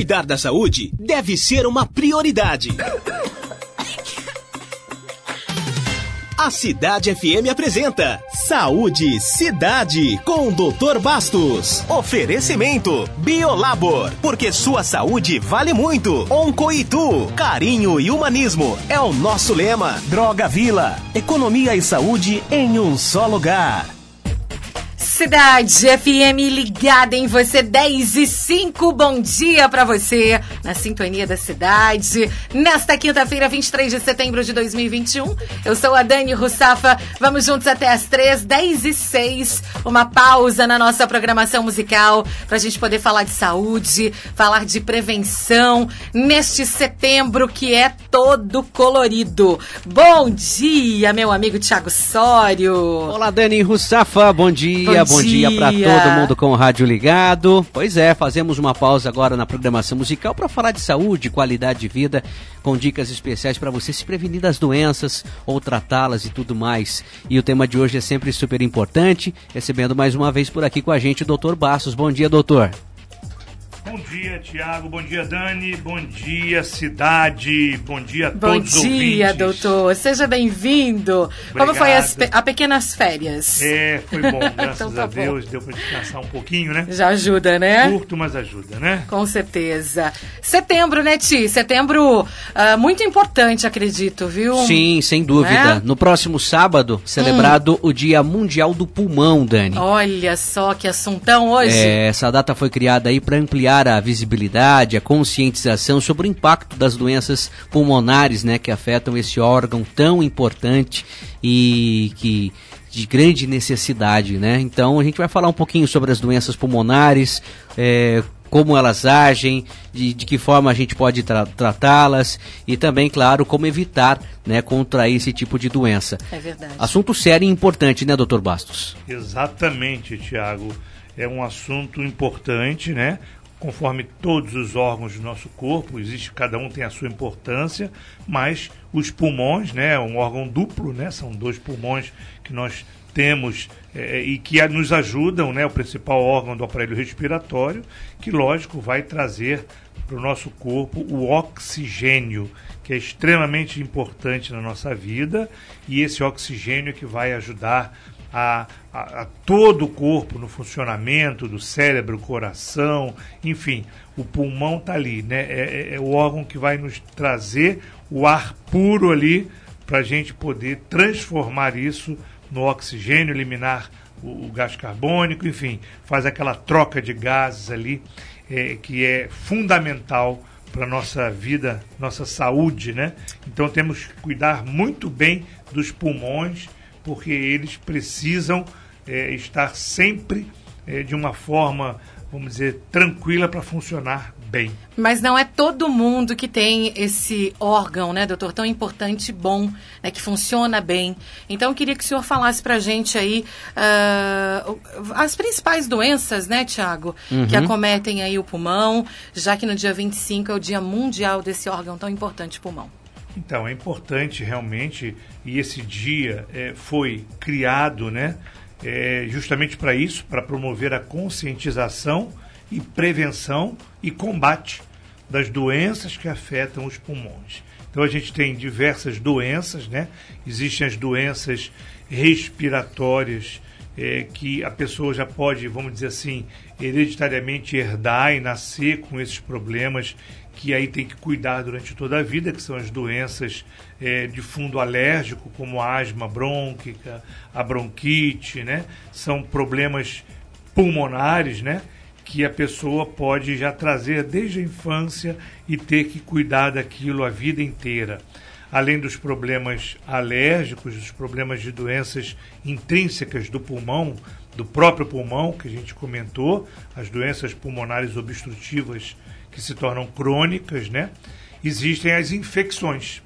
Cuidar da saúde deve ser uma prioridade. A Cidade FM apresenta Saúde Cidade com o Dr. Bastos. Oferecimento Biolabor, porque sua saúde vale muito. Oncoitu, carinho e humanismo é o nosso lema. Droga Vila, economia e saúde em um só lugar. Cidade FM ligada em você, 10 e 5. Bom dia para você, na sintonia da cidade. Nesta quinta-feira, 23 de setembro de 2021. Eu sou a Dani Russafa. Vamos juntos até as 3, 10 e 6. Uma pausa na nossa programação musical para a gente poder falar de saúde, falar de prevenção neste setembro que é todo colorido. Bom dia, meu amigo Thiago Sório. Olá, Dani Russafa. Bom dia. Bom bom dia, para todo mundo com o rádio ligado. Pois é, fazemos uma pausa agora na programação musical para falar de saúde, qualidade de vida, com dicas especiais para você se prevenir das doenças ou tratá-las e tudo mais. E o tema de hoje é sempre super importante, recebendo mais uma vez por aqui com a gente o Dr. Bastos. Bom dia, doutor. Bom dia, Tiago. Bom dia, Dani. Bom dia, cidade. Bom dia a Bom todos os dia, ouvintes. doutor. Seja bem-vindo. Como foi as pe a pequenas férias? É, foi bom, graças Então tá a bom. Deus. Deu para descansar um pouquinho, né? Já ajuda, né? Curto, mas ajuda, né? Com certeza. Setembro, né, Ti? Setembro ah, muito importante, acredito, viu? Sim, sem dúvida. Né? No próximo sábado, celebrado o Dia Mundial do Pulmão, Dani. Olha só que assuntão hoje. É, essa data foi criada aí para ampliar a visibilidade, a conscientização sobre o impacto das doenças pulmonares, né, que afetam esse órgão tão importante e que de grande necessidade, né? Então a gente vai falar um pouquinho sobre as doenças pulmonares, é, como elas agem, de, de que forma a gente pode tra- tratá-las e também, claro, como evitar, né, contrair esse tipo de doença. É verdade. Assunto sério e importante, né, doutor Bastos? Exatamente, Tiago. É um assunto importante, né? Conforme todos os órgãos do nosso corpo, existe cada um tem a sua importância, mas os pulmões, né, um órgão duplo, né, são dois pulmões que nós temos eh, e que nos ajudam, né, o principal órgão do aparelho respiratório, que lógico vai trazer para o nosso corpo o oxigênio, que é extremamente importante na nossa vida, e esse oxigênio que vai ajudar a, a- a todo o corpo no funcionamento do cérebro, coração, enfim, o pulmão está ali, né? É, é- é o órgão que vai nos trazer o ar puro ali para a gente poder transformar isso no oxigênio, eliminar o, o gás carbônico, enfim, faz aquela troca de gases ali é, que é fundamental para nossa vida, nossa saúde, né? Então temos que cuidar muito bem dos pulmões, porque eles precisam é, estar sempre é, de uma forma, vamos dizer, tranquila para funcionar bem. Mas não é todo mundo que tem esse órgão, né, doutor, tão importante e bom, né, que funciona bem. Então, eu queria que o senhor falasse pra gente aí o- as principais doenças, né, Tiago, que acometem aí o pulmão, já que no dia 25 é o dia mundial desse órgão tão importante, pulmão. Então, é importante realmente, e esse dia eh, foi criado né, eh, justamente para isso, para promover a conscientização e prevenção e combate das doenças que afetam os pulmões. Então, a gente tem diversas doenças, né? Existem as doenças respiratórias, eh, que a pessoa já pode, vamos dizer assim, hereditariamente herdar e nascer com esses problemas que aí tem que cuidar durante toda a vida, que são as doenças eh, de fundo alérgico, como a asma brônquica, a bronquite, né? São problemas pulmonares, né? Que a pessoa pode já trazer desde a infância e ter que cuidar daquilo a vida inteira. Além dos problemas alérgicos, dos problemas de doenças intrínsecas do pulmão, do próprio pulmão, que a gente comentou, as doenças pulmonares obstrutivas que se tornam crônicas, né? Existem as infecções.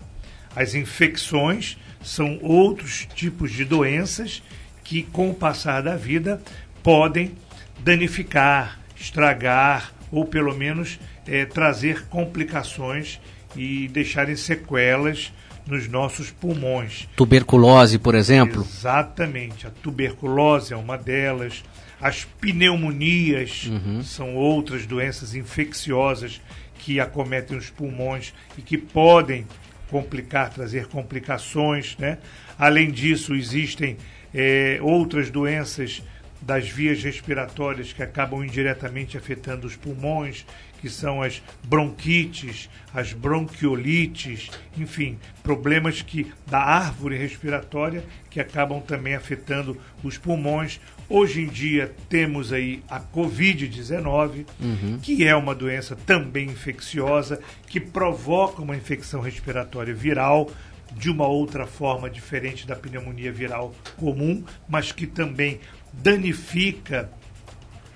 As infecções são outros tipos de doenças que, com o passar da vida, podem danificar, estragar ou, pelo menos, eh, trazer complicações e deixarem sequelas nos nossos pulmões. Tuberculose, por exemplo. Exatamente. A tuberculose é uma delas, As pneumonias uhum. são outras doenças infecciosas que acometem os pulmões e que podem complicar, trazer complicações, né? Além disso, existem é, outras doenças das vias respiratórias que acabam indiretamente afetando os pulmões, que são as bronquites, as bronquiolites, enfim, problemas que da árvore respiratória que acabam também afetando os pulmões. Hoje em dia temos aí a COVID-19, uhum. que é uma doença também infecciosa, que provoca uma infecção respiratória viral, de uma outra forma diferente da pneumonia viral comum, mas que também danifica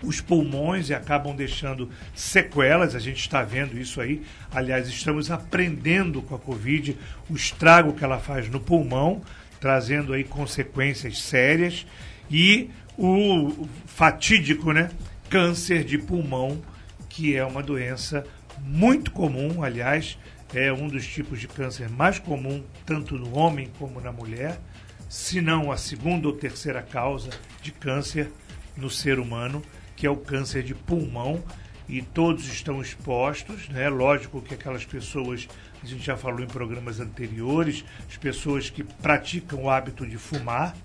os pulmões e acabam deixando sequelas. A gente está vendo isso aí. Aliás, estamos aprendendo com a Covid o estrago que ela faz no pulmão, trazendo aí consequências sérias e o fatídico, né, câncer de pulmão, que é uma doença muito comum, aliás, é um dos tipos de câncer mais comum tanto no homem como na mulher, se não a segunda ou terceira causa de câncer no ser humano que é o câncer de pulmão, e todos estão expostos, né? Lógico que aquelas pessoas, a gente já falou em programas anteriores, as pessoas que praticam o hábito de fumar,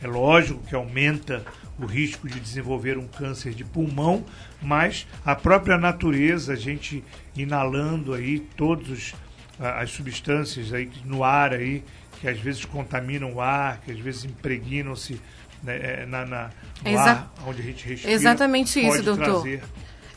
é lógico que aumenta o risco de desenvolver um câncer de pulmão, mas a própria natureza, a gente inalando aí todas as substâncias aí no ar aí, que às vezes contaminam o ar, que às vezes impregnam-se né, é, na, na, Exa onde a gente respira. Exatamente isso, doutor. Trazer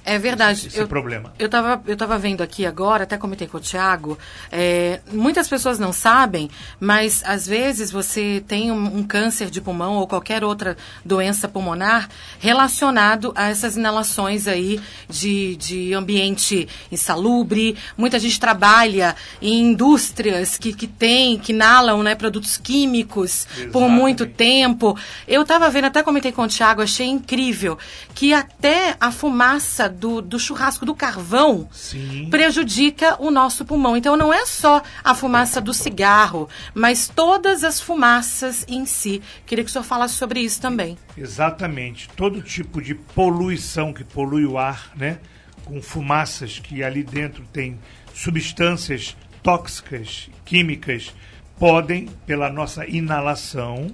é verdade. Esse, esse eu, problema. Eu estava eu tava vendo aqui agora, até comentei com o Tiago, é, muitas pessoas não sabem, mas às vezes você tem um, um, câncer de pulmão ou qualquer outra doença pulmonar relacionado a essas inalações aí de, de ambiente insalubre. Muita gente trabalha em indústrias que, que tem, que inalam né, produtos químicos Exatamente. por muito tempo. Eu estava vendo, até comentei com o Tiago, achei incrível que até a fumaça do, do churrasco, do carvão, Sim. prejudica o nosso pulmão. Então não é só a fumaça do cigarro, mas todas as fumaças em si. Queria que o senhor falasse sobre isso também. Exatamente. Todo tipo de poluição que polui o ar, né? Com fumaças que ali dentro tem substâncias tóxicas, químicas, podem, pela nossa inalação,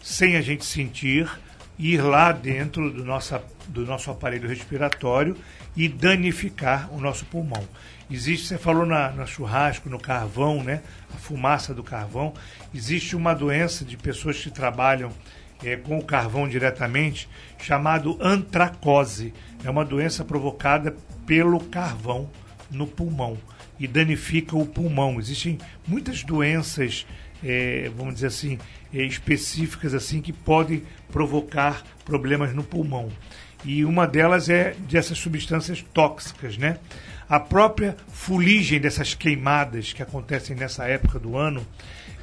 sem a gente sentir, ir lá dentro do, nossa, do nosso aparelho respiratório e danificar o nosso pulmão. Existe, você falou na, na churrasco, no carvão, né? A fumaça do carvão. Existe uma doença de pessoas que trabalham é, com o carvão diretamente, chamado antracose. É uma doença provocada pelo carvão no pulmão e danifica o pulmão. Existem muitas doenças, é, vamos dizer assim, é, específicas assim que podem provocar problemas no pulmão. E uma delas é dessas substâncias tóxicas, né? A própria fuligem dessas queimadas que acontecem nessa época do ano,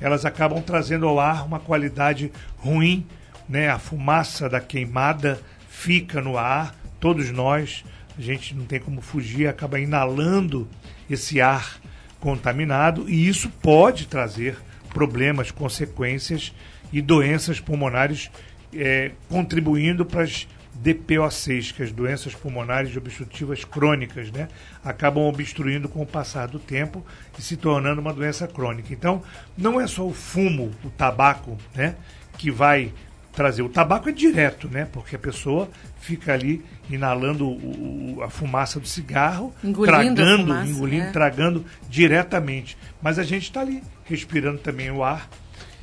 elas acabam trazendo ao ar uma qualidade ruim, né? A fumaça da queimada fica no ar, todos nós, a gente não tem como fugir, acaba inalando esse ar contaminado e isso pode trazer problemas, consequências e doenças pulmonares, é, contribuindo para as DPOCs, que as doenças pulmonares obstrutivas crônicas, né, acabam obstruindo com o passar do tempo e se tornando uma doença crônica. Então, não é só o fumo, o tabaco, né, que vai trazer. O tabaco é direto, né, porque a pessoa fica ali inalando o, o, a fumaça do cigarro, engolindo tragando, fumaça, engolindo, é. tragando diretamente. Mas a gente está ali respirando também o ar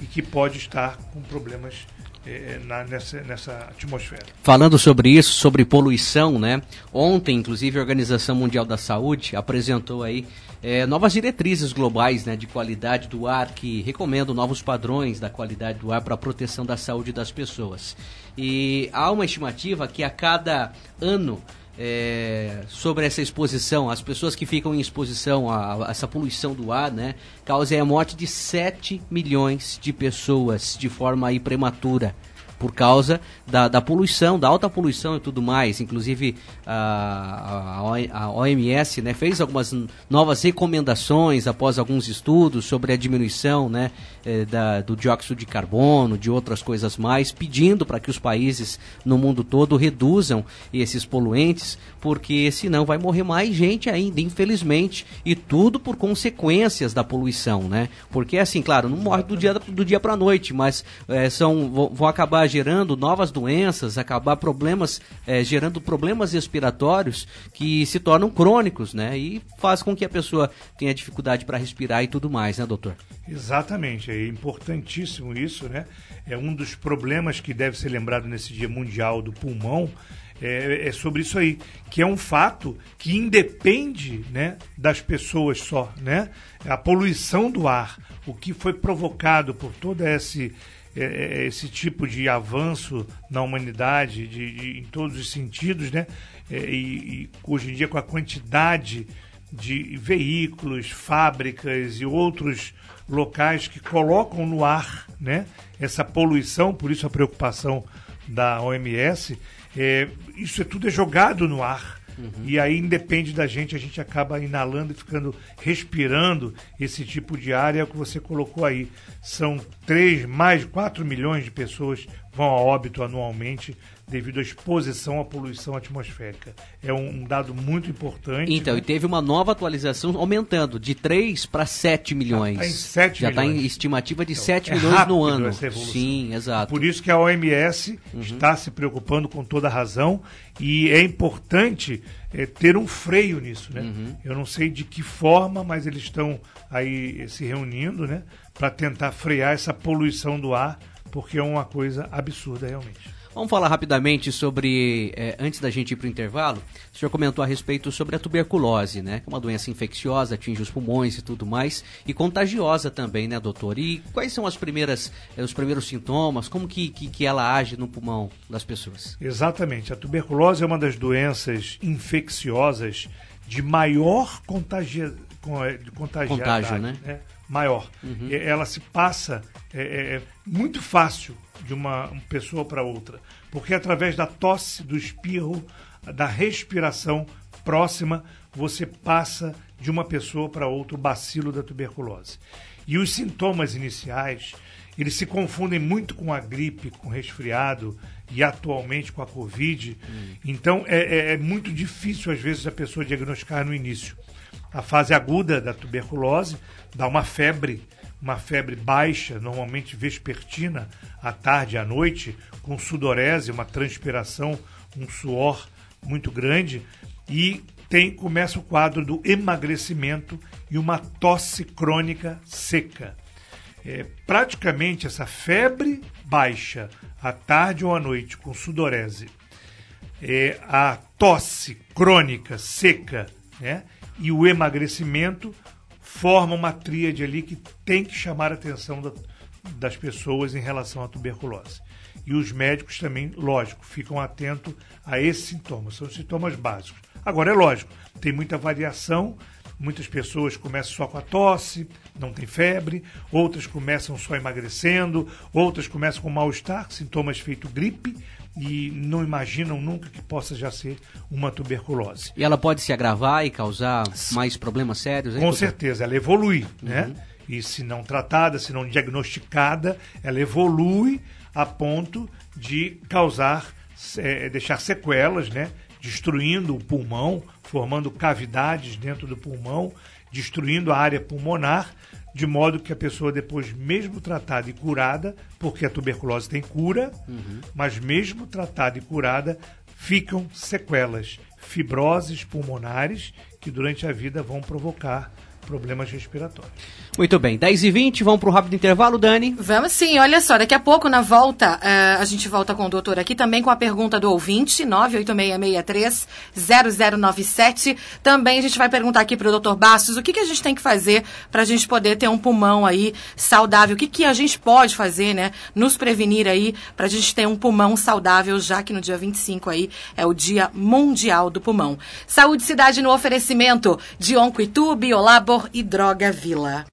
e que pode estar com problemas é, na, nessa, nessa atmosfera. Falando sobre isso, sobre poluição, né? Ontem, inclusive, a Organização Mundial da Saúde apresentou aí é, novas diretrizes globais né, de qualidade do ar que recomendam novos padrões da qualidade do ar para a proteção da saúde das pessoas. E há uma estimativa que a cada ano é, sobre essa exposição, as pessoas que ficam em exposição a, a, essa poluição do ar, né, causa a morte de 7 milhões de pessoas de forma aí prematura por causa da, da poluição, da alta poluição e tudo mais. Inclusive a, a, OMS né, fez algumas novas recomendações após alguns estudos sobre a diminuição né, eh, da, do dióxido de carbono, de outras coisas mais, pedindo para que os países no mundo todo reduzam esses poluentes, porque senão vai morrer mais gente ainda, infelizmente, e tudo por consequências da poluição, né? Porque assim, claro, não morre do dia do dia para a noite, mas é, são vão, acabar gerando novas doenças, acabar problemas, é, gerando problemas respiratórios que se tornam crônicos, né? E faz com que a pessoa tenha dificuldade para respirar e tudo mais, né, doutor? Exatamente, é importantíssimo isso, né? É um dos problemas que deve ser lembrado nesse Dia Mundial do Pulmão, é, é, sobre isso aí, que é um fato que independe né, das pessoas só, né? A poluição do ar, o que foi provocado por todo esse, é, é, esse tipo de avanço na humanidade, de, de em todos os sentidos, né? É, e, e hoje em dia com a quantidade de veículos, fábricas e outros locais que colocam no ar né, essa poluição, por isso a preocupação da OMS, é, isso é tudo é jogado no ar. Uhum. E aí independe da gente, a gente acaba inalando e ficando respirando esse tipo de ar, é o que você colocou aí. São 3, mais de 4 milhões de pessoas vão a óbito anualmente devido à exposição à poluição atmosférica. É um, dado muito importante. Então, né? e teve uma nova atualização aumentando de 3 para 7 milhões. Tá, tá em 7 Já está em estimativa de então, 7 é milhões no ano. Sim, exato. Por isso que a OMS uhum. está se preocupando com toda razão e é importante é, ter um freio nisso, né? Uhum. Eu não sei de que forma, mas eles estão aí se reunindo, né, para tentar frear essa poluição do ar, porque é uma coisa absurda realmente. Vamos falar rapidamente sobre, é, antes da gente ir para o intervalo, o senhor comentou a respeito sobre a tuberculose, né? Que é uma doença infecciosa, atinge os pulmões e tudo mais, e contagiosa também, né, doutor? E quais são as primeiras, é, os primeiros sintomas? Como que, que, que, ela age no pulmão das pessoas? Exatamente. A tuberculose é uma das doenças infecciosas de maior contagio, de contágio, né? né? Maior. Uhum. Ela se passa é, é, muito fácil de uma, pessoa para outra, porque através da tosse, do espirro, da respiração próxima, você passa de uma pessoa para outra o bacilo da tuberculose. E os sintomas iniciais, eles se confundem muito com a gripe, com o resfriado e atualmente com a Covid. Hum. Então é, é, é, muito difícil, às vezes, a pessoa diagnosticar no início. A fase aguda da tuberculose dá uma febre, uma febre baixa, normalmente vespertina, à tarde e à noite, com sudorese, uma transpiração, um suor muito grande, e tem começa o quadro do emagrecimento e uma tosse crônica seca. É, praticamente essa febre baixa à tarde ou à noite com sudorese, é, a tosse crônica seca né, e o emagrecimento forma uma tríade ali que tem que chamar a atenção da, das pessoas em relação à tuberculose. E os médicos também, lógico, ficam atentos a esses sintomas, são sintomas básicos. Agora, é lógico, tem muita variação, muitas pessoas começam só com a tosse, não tem febre, outras começam só emagrecendo, outras começam com mal-estar, sintomas feito gripe, e não imaginam nunca que possa já ser uma tuberculose. E ela pode se agravar e causar mais problemas sérios? Hein, Com doutor? certeza, ela evolui, né? uhum. né? E se não tratada, se não diagnosticada, ela evolui a ponto de causar, é, deixar sequelas, né? Destruindo o pulmão, formando cavidades dentro do pulmão, destruindo a área pulmonar, de modo que a pessoa depois, mesmo tratada e curada, porque a tuberculose tem cura, uhum. mas mesmo tratada e curada, ficam sequelas, fibroses pulmonares que durante a vida vão provocar problemas respiratórios. Muito bem, 10 e 20 vamos para o rápido intervalo, Dani? Vamos sim, olha só, daqui a pouco na volta, uh, a gente volta com o doutor aqui também com a pergunta do ouvinte, 98663-0097. Também a gente vai perguntar aqui para o doutor Bastos o que, que a gente tem que fazer para a gente poder ter um pulmão aí saudável, o que, que a gente pode fazer, né, nos prevenir aí para a gente ter um pulmão saudável, já que no dia 25 aí é o Dia Mundial do Pulmão. Saúde Cidade no oferecimento de Oncoitu, Biolabor e Droga Vila.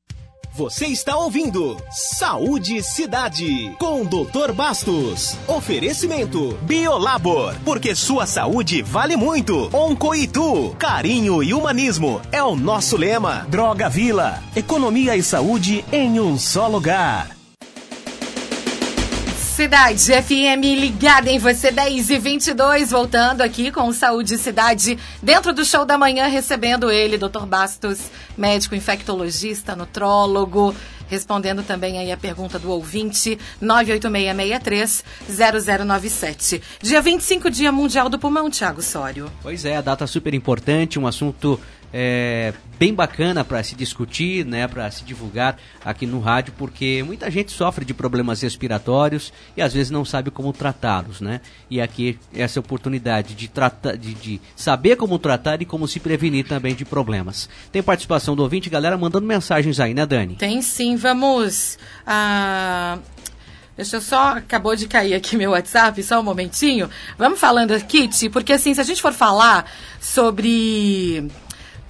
Você está ouvindo Saúde Cidade com Dr. Bastos. Oferecimento Biolabor, porque sua saúde vale muito. Oncoitu, carinho e humanismo é o nosso lema. Droga Vila, economia e saúde em um só lugar. Cidade FM ligada em você 10 e 22, voltando aqui com o Saúde Cidade, dentro do show da manhã, recebendo ele, Dr. Bastos, médico infectologista, nutrólogo, respondendo também aí a pergunta do ouvinte, 986630097. Dia 25, Dia Mundial do Pulmão, Tiago Sório. Pois é, a data super importante, um assunto é, bem bacana para se discutir, né, para se divulgar aqui no rádio, porque muita gente sofre de problemas respiratórios e às vezes não sabe como tratá-los, né? E aqui essa oportunidade de tratar, de, de, saber como tratar e como se prevenir também de problemas. Tem participação do ouvinte, galera, mandando mensagens aí, né, Dani? Tem sim, vamos. Ah, Deixa eu só. Acabou de cair aqui meu WhatsApp, só um momentinho. Vamos falando aqui, Ti, porque assim, se a gente for falar sobre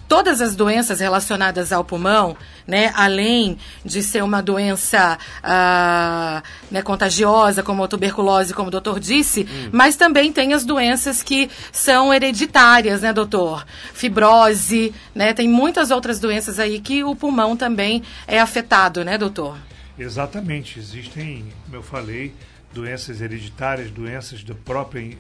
todas as doenças relacionadas ao pulmão, né, além de ser uma doença ah, né, contagiosa, como a tuberculose, como o doutor disse, hum. mas também tem as doenças que são hereditárias, né, doutor? Fibrose, né, tem muitas outras doenças aí que o pulmão também é afetado, né, doutor? Exatamente, existem, como eu falei, doenças hereditárias, doenças do próprio,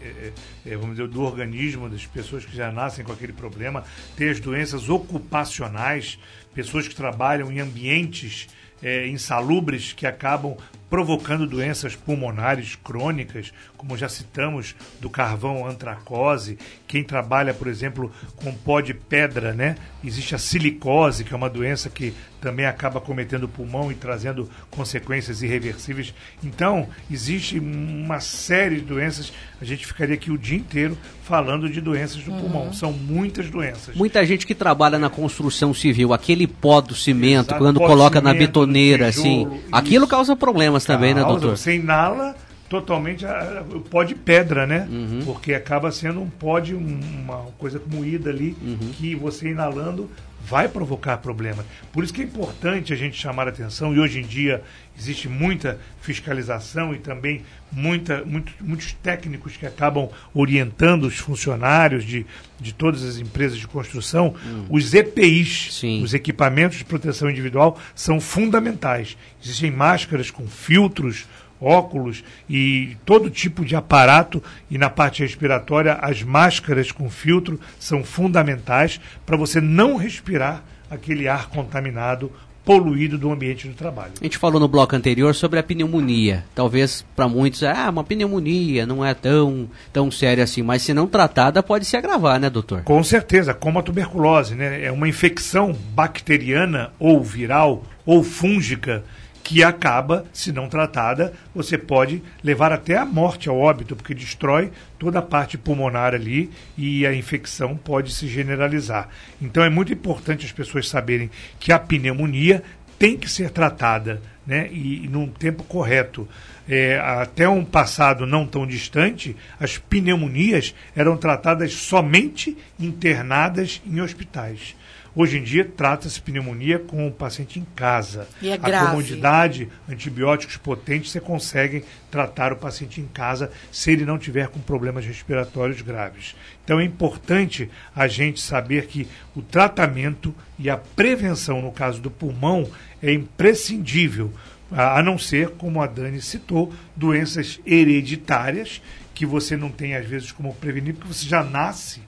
é, vamos dizer, do organismo, das pessoas que já nascem com aquele problema, tem as doenças ocupacionais, pessoas que trabalham em ambientes é, insalubres que acabam provocando doenças pulmonares crônicas, como já citamos, do carvão antracose. Quem trabalha, por exemplo, com pó de pedra, né? Existe a silicose, que é uma doença que também acaba cometendo o pulmão e trazendo consequências irreversíveis. Então, existe uma série de doenças. A gente ficaria aqui o dia inteiro falando de doenças do uhum. pulmão. São muitas doenças. Muita gente que trabalha na construção civil, aquele pó do cimento, Exato, quando coloca na betoneira, tijolo, assim, isso. aquilo causa problemas também, né, doutor? Você inala totalmente o pó de pedra, né? Uhum. Porque acaba sendo um pó de uma coisa moída ali uhum. que você inalando vai provocar problemas. Por isso que é importante a gente chamar a atenção, e hoje em dia existe muita fiscalização e também muita, muito, muitos técnicos que acabam orientando os funcionários de, de todas as empresas de construção. Hum. Os EPIs, Sim. os equipamentos de proteção individual, são fundamentais. Existem máscaras com filtros óculos e todo tipo de aparato e na parte respiratória as máscaras com filtro são fundamentais para você não respirar aquele ar contaminado poluído do ambiente do trabalho. A gente falou no bloco anterior sobre a pneumonia. Talvez para muitos, ah, uma pneumonia não é tão, tão séria assim, mas se não tratada pode se agravar, né, doutor? Com certeza, como a tuberculose, né? É uma infecção bacteriana ou viral ou fúngica que acaba, se não tratada, você pode levar até a morte ao óbito, porque destrói toda a parte pulmonar ali e a infecção pode se generalizar. Então é muito importante as pessoas saberem que a pneumonia tem que ser tratada né, e, e num tempo correto. É, até um passado não tão distante, as pneumonias eram tratadas somente internadas em hospitais. Hoje em dia, trata-se pneumonia com o paciente em casa. E é grave. A comodidade, antibióticos potentes, você consegue tratar o paciente em casa se ele não tiver com problemas respiratórios graves. Então é importante a gente saber que o tratamento e a prevenção, no caso do pulmão, é imprescindível, a não ser, como a Dani citou, doenças hereditárias, que você não tem, às vezes, como prevenir, porque você já nasce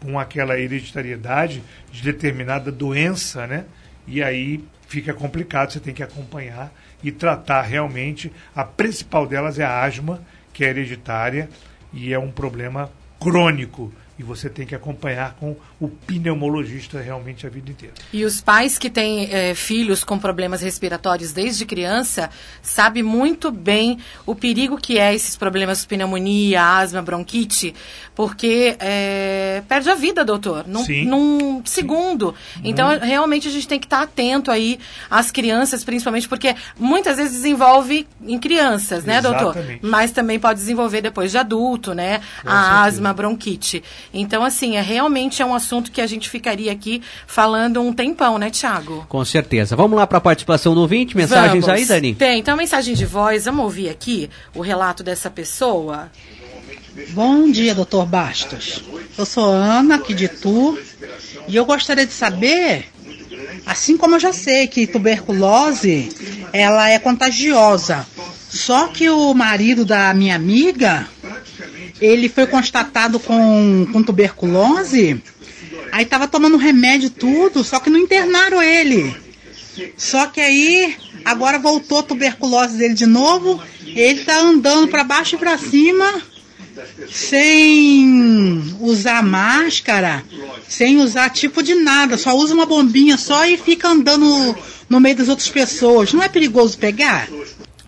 com aquela hereditariedade de determinada doença, né? E aí fica complicado, você tem que acompanhar e tratar realmente. A principal delas é a asma, que é hereditária e é um problema crônico e você tem que acompanhar com o pneumologista realmente a vida inteira. E os pais que têm é, filhos com problemas respiratórios desde criança sabem muito bem o perigo que é esses problemas de pneumonia, asma, bronquite, porque é, perde a vida, doutor, num, Sim. num segundo. Sim. Então, hum. realmente, a gente tem que estar atento aí às crianças, principalmente porque muitas vezes desenvolve em crianças, né, Exatamente. doutor? Mas também pode desenvolver depois de adulto, né? Com a certeza. asma, bronquite. Então, assim, é realmente é um assunto que a gente ficaria aqui falando um tempão, né, Tiago? Com certeza. Vamos lá para a participação do ouvinte. Mensagens Vamos. aí, Dani? Tem, então mensagem de voz. Vamos ouvir aqui o relato dessa pessoa. Bom dia, doutor Bastos. Eu sou Ana, aqui de Tu, e eu gostaria de saber, assim como eu já sei que tuberculose, ela é contagiosa, só que o marido da minha amiga, ele foi constatado com, com tuberculose, aí estava tomando remédio tudo, só que não internaram ele. Só que aí, agora voltou a tuberculose dele de novo, ele está andando para baixo e para cima, sem usar máscara, sem usar tipo de nada, só usa uma bombinha só e fica andando no meio das outras pessoas. Não é perigoso pegar?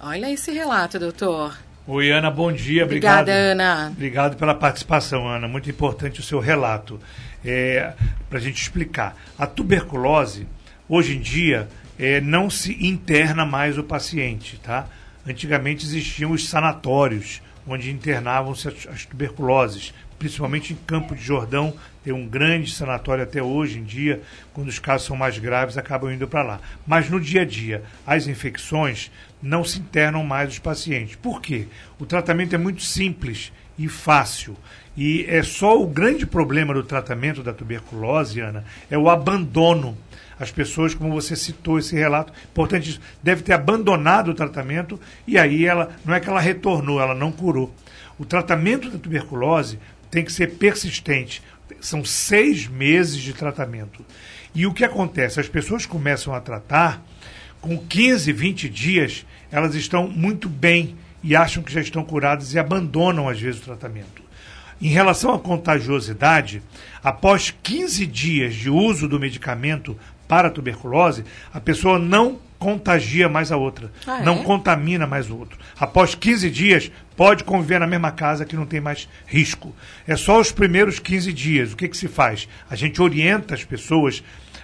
Olha esse relato, doutor. Oi, Ana, bom dia. Obrigada, Obrigado. Ana. Obrigado pela participação, Ana. Muito importante o seu relato. É, Para a gente explicar. A tuberculose, hoje em dia, é, não se interna mais o paciente, tá? Antigamente existiam os sanatórios, onde internavam-se as, as tuberculoses, principalmente em Campo de Jordão, tem um grande sanatório até hoje em dia, quando os casos são mais graves, acabam indo para lá. Mas no dia a dia, as infecções não se internam mais os pacientes. Por quê? O tratamento é muito simples e fácil. E é só o grande problema do tratamento da tuberculose, Ana, é o abandono. As pessoas, como você citou esse relato, importante isso, deve ter abandonado o tratamento e aí ela, não é que ela retornou, ela não curou. O tratamento da tuberculose tem que ser persistente. São seis meses de tratamento. E o que acontece? As pessoas começam a tratar, com 15, 20 dias, elas estão muito bem e acham que já estão curadas e abandonam, às vezes, o tratamento. Em relação à contagiosidade, após 15 dias de uso do medicamento para a tuberculose, a pessoa não contagia mais a outra, Ah, é? não contamina mais o outro. Após 15 dias, pode conviver na mesma casa que não tem mais risco. É só os primeiros 15 dias. O que, que se faz? A gente orienta as pessoas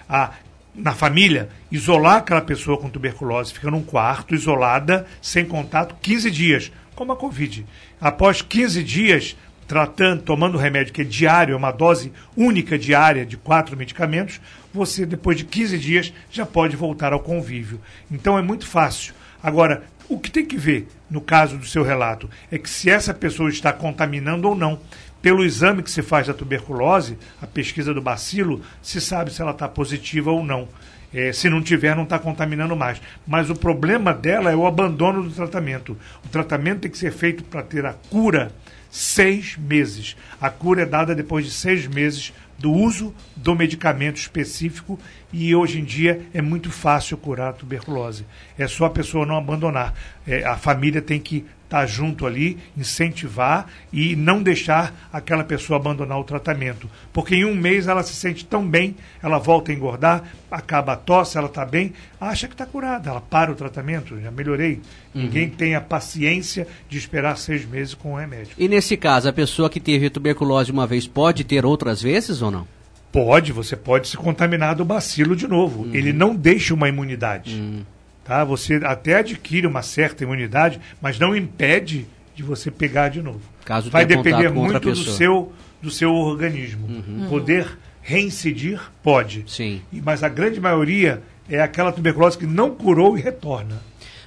a, na família, isolar aquela pessoa com tuberculose, fica num quarto, isolada, sem contato, 15 dias, como a Covid. Após 15 dias, tratando, tomando remédio que é diário, é uma dose única diária de quatro medicamentos, você, depois de 15 dias, já pode voltar ao convívio. Então é muito fácil. Agora, o que tem que ver, no caso do seu relato, é que se essa pessoa está contaminando ou não. Pelo exame que se faz da tuberculose, a pesquisa do bacilo, se sabe se ela está positiva ou não. É, se não tiver, não está contaminando mais. Mas o problema dela é o abandono do tratamento. O tratamento tem que ser feito para ter a cura seis meses. A cura é dada depois de seis meses do uso do medicamento específico e hoje em dia é muito fácil curar a tuberculose. É só a pessoa não abandonar. É, a família tem que estar junto ali, incentivar e não deixar aquela pessoa abandonar o tratamento. Porque em um mês ela se sente tão bem, ela volta a engordar, acaba a tosse, ela está bem, acha que está curada, ela para o tratamento, já melhorei. Ninguém tem a paciência de esperar seis meses com o remédio. E nesse caso, a pessoa que teve tuberculose uma vez pode ter outras vezes ou não? Pode, você pode se contaminar do bacilo de novo. Ele não deixa uma imunidade. Tá? Você até adquire uma certa imunidade, mas não impede de você pegar de novo. Caso Vai depender muito do seu, do seu organismo. Poder reincidir, pode. Sim. Mas a grande maioria é aquela tuberculose que não curou e retorna.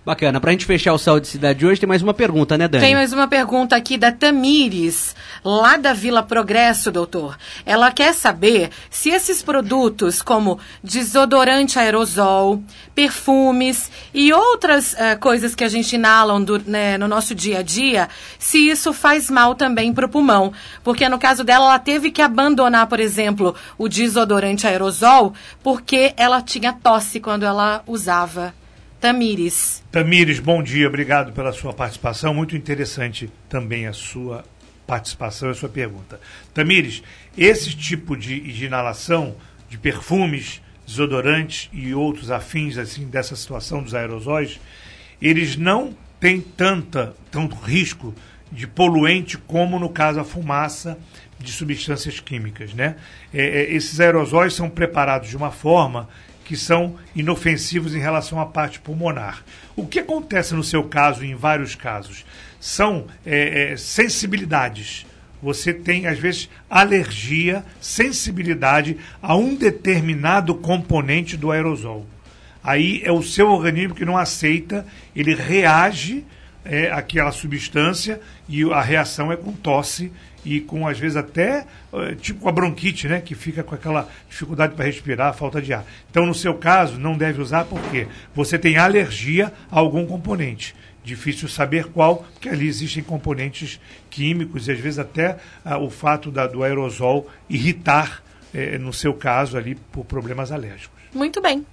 Bacana. Pra gente fechar o Saúde Cidade de hoje, tem mais uma pergunta, né, Dani? Tem mais uma pergunta aqui da Tamires, lá da Vila Progresso, doutor. Ela quer saber se esses produtos, como desodorante aerosol, perfumes e outras eh, coisas que a gente inalam do- né, no nosso dia a dia, se isso faz mal também para o pulmão. Porque no caso dela, ela teve que abandonar, por exemplo, o desodorante aerosol, porque ela tinha tosse quando ela usava. Tamires. Tamires, bom dia, obrigado pela sua participação. Muito interessante também a sua participação e a sua pergunta. Tamires, esse tipo de, de inalação de perfumes, desodorantes e outros afins assim dessa situação dos aerosóis, eles não têm tanta, tanto risco de poluente como no caso a fumaça de substâncias químicas, né? É, é, esses aerosóis são preparados de uma forma que são inofensivos em relação à parte pulmonar. O que acontece no seu caso em vários casos? São é, é, sensibilidades você tem, às vezes, alergia, sensibilidade a um determinado componente do aerosol. Aí é o seu organismo que não aceita, ele reage é, àquela substância e a reação é com tosse e com, às vezes, até é, tipo a bronquite, né? Que fica com aquela dificuldade para respirar, falta de ar. Então, no seu caso, não deve usar porque você tem alergia a algum componente difícil saber qual, porque ali existem componentes químicos e às vezes até ah, o fato da, do aerosol irritar, eh, no seu caso, ali por problemas alérgicos. Muito bem.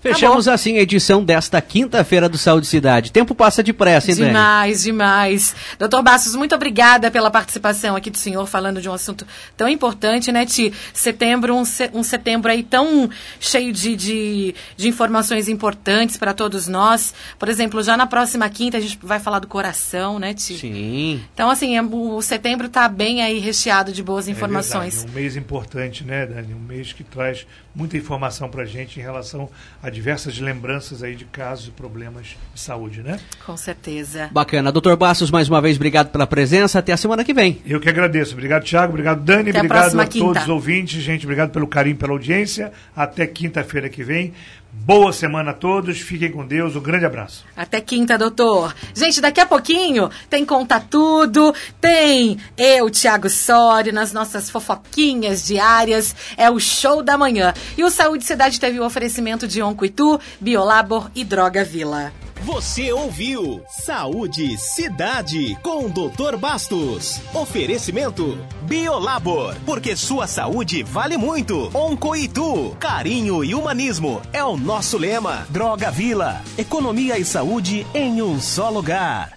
Fechamos tá assim a edição desta quinta-feira do Saúde Cidade. Tempo passa depressa, hein, Demais, Dani? demais. Doutor Bastos, muito obrigada pela participação aqui do senhor, falando de um assunto tão importante, né, Ti? Setembro, um, um setembro aí tão cheio de, de, de informações importantes para todos nós. Por exemplo, já na próxima quinta a gente vai falar do coração, né, Ti? Sim. Então, assim, é, o setembro está bem aí recheado de boas informações. É verdade, um mês importante, né, Dani? Um mês que traz muita informação para a gente em relação a diversas lembranças aí de casos e problemas de saúde, né? Com certeza. Bacana. Doutor Bastos, mais uma vez, obrigado pela presença. Até a semana que vem. Eu que agradeço. Obrigado, Thiago. Obrigado, Dani. Até obrigado a, a todos os ouvintes. Gente, obrigado pelo carinho, pela audiência. Até quinta-feira que vem. Boa semana a todos, fiquem com Deus, um grande abraço. Até quinta, doutor. Gente, daqui a pouquinho tem Conta Tudo, tem eu, Thiago Sori, nas nossas fofoquinhas diárias, é o show da manhã. E o Saúde Cidade teve o oferecimento de Oncoitu, Biolabor e Droga Vila. Você ouviu Saúde Cidade com o Dr. Bastos. Oferecimento Biolabor, porque sua saúde vale muito. Oncoitu, carinho e humanismo é o nosso lema. Droga Vila, economia e saúde em um só lugar.